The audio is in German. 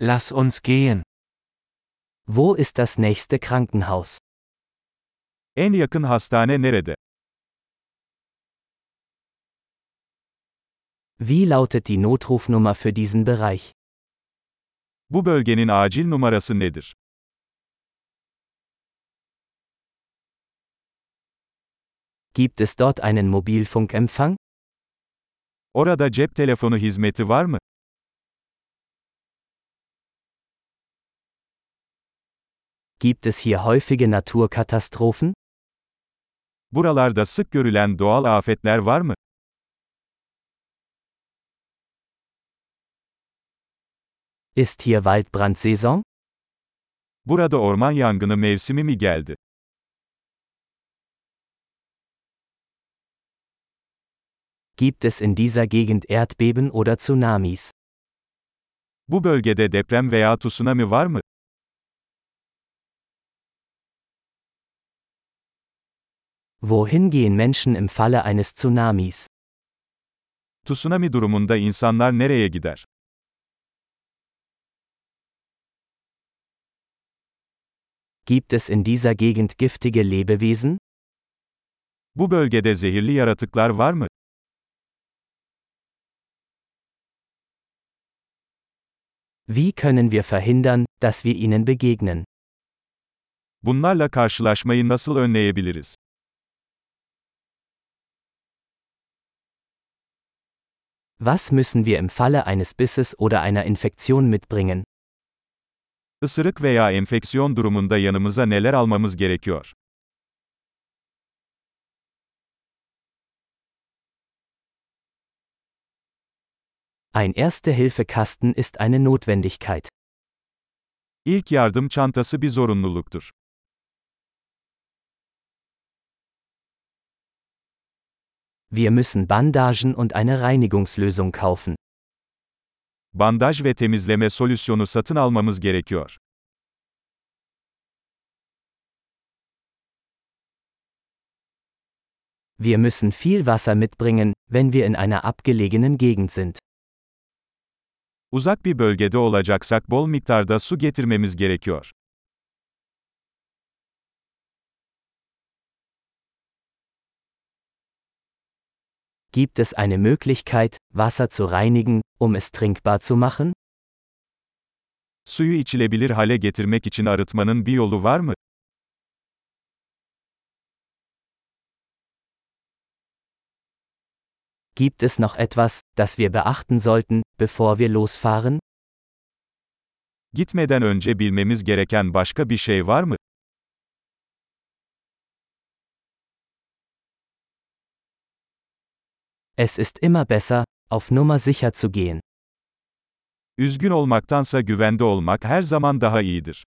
Lass uns gehen. Wo ist das nächste Krankenhaus? En yakın hastane nerede? Wie lautet die Notrufnummer für diesen Bereich? Bu bölgenin acil numarası nedir? Gibt es dort einen Mobilfunkempfang? Orada cep telefonu hizmeti var mı? Gibt es hier häufige Naturkatastrophen? Buralarda sık görülen doğal afetler var mı? Ist hier Waldbrandsaison? Burada orman yangını mevsimi mi geldi? Gibt es in dieser Gegend Erdbeben oder Tsunamis? Bu bölgede deprem veya tsunami var mı? Wohin gehen Menschen im Falle eines Tsunamis? Tsunami durumunda insanlar nereye gider? Gibt es in dieser Gegend giftige Lebewesen? Bu bölgede zehirli yaratıklar var mı? Wie können wir verhindern, dass wir ihnen begegnen? Bunlarla karşılaşmayı nasıl önleyebiliriz? Was müssen wir im Falle eines Bisses oder einer Infektion mitbringen? Isırık veya enfeksiyon durumunda yanımıza neler almamız gerekiyor? Ein Erste-Hilfe-Kasten ist eine Notwendigkeit. İlk yardım çantası bir zorunluluktur. Wir müssen Bandagen und eine Reinigungslösung kaufen. Bandaj ve temizleme solüsyonu satın almamız gerekiyor. Wir müssen viel Wasser mitbringen, wenn wir in einer abgelegenen Gegend sind. Uzak bir bölgede olacaksak bol miktarda su getirmemiz gerekiyor. Gibt es eine Möglichkeit, Wasser zu reinigen, um es trinkbar zu machen? Suyu içilebilir hale getirmek için arıtmanın bir yolu var mı? Gibt es noch etwas, das wir beachten sollten, bevor wir losfahren? Gitmeden önce bilmemiz gereken başka bir şey var mı? Es ist immer besser, auf Nummer sicher zu gehen. Üzgün olmaktansa güvende olmak her zaman daha iyidir.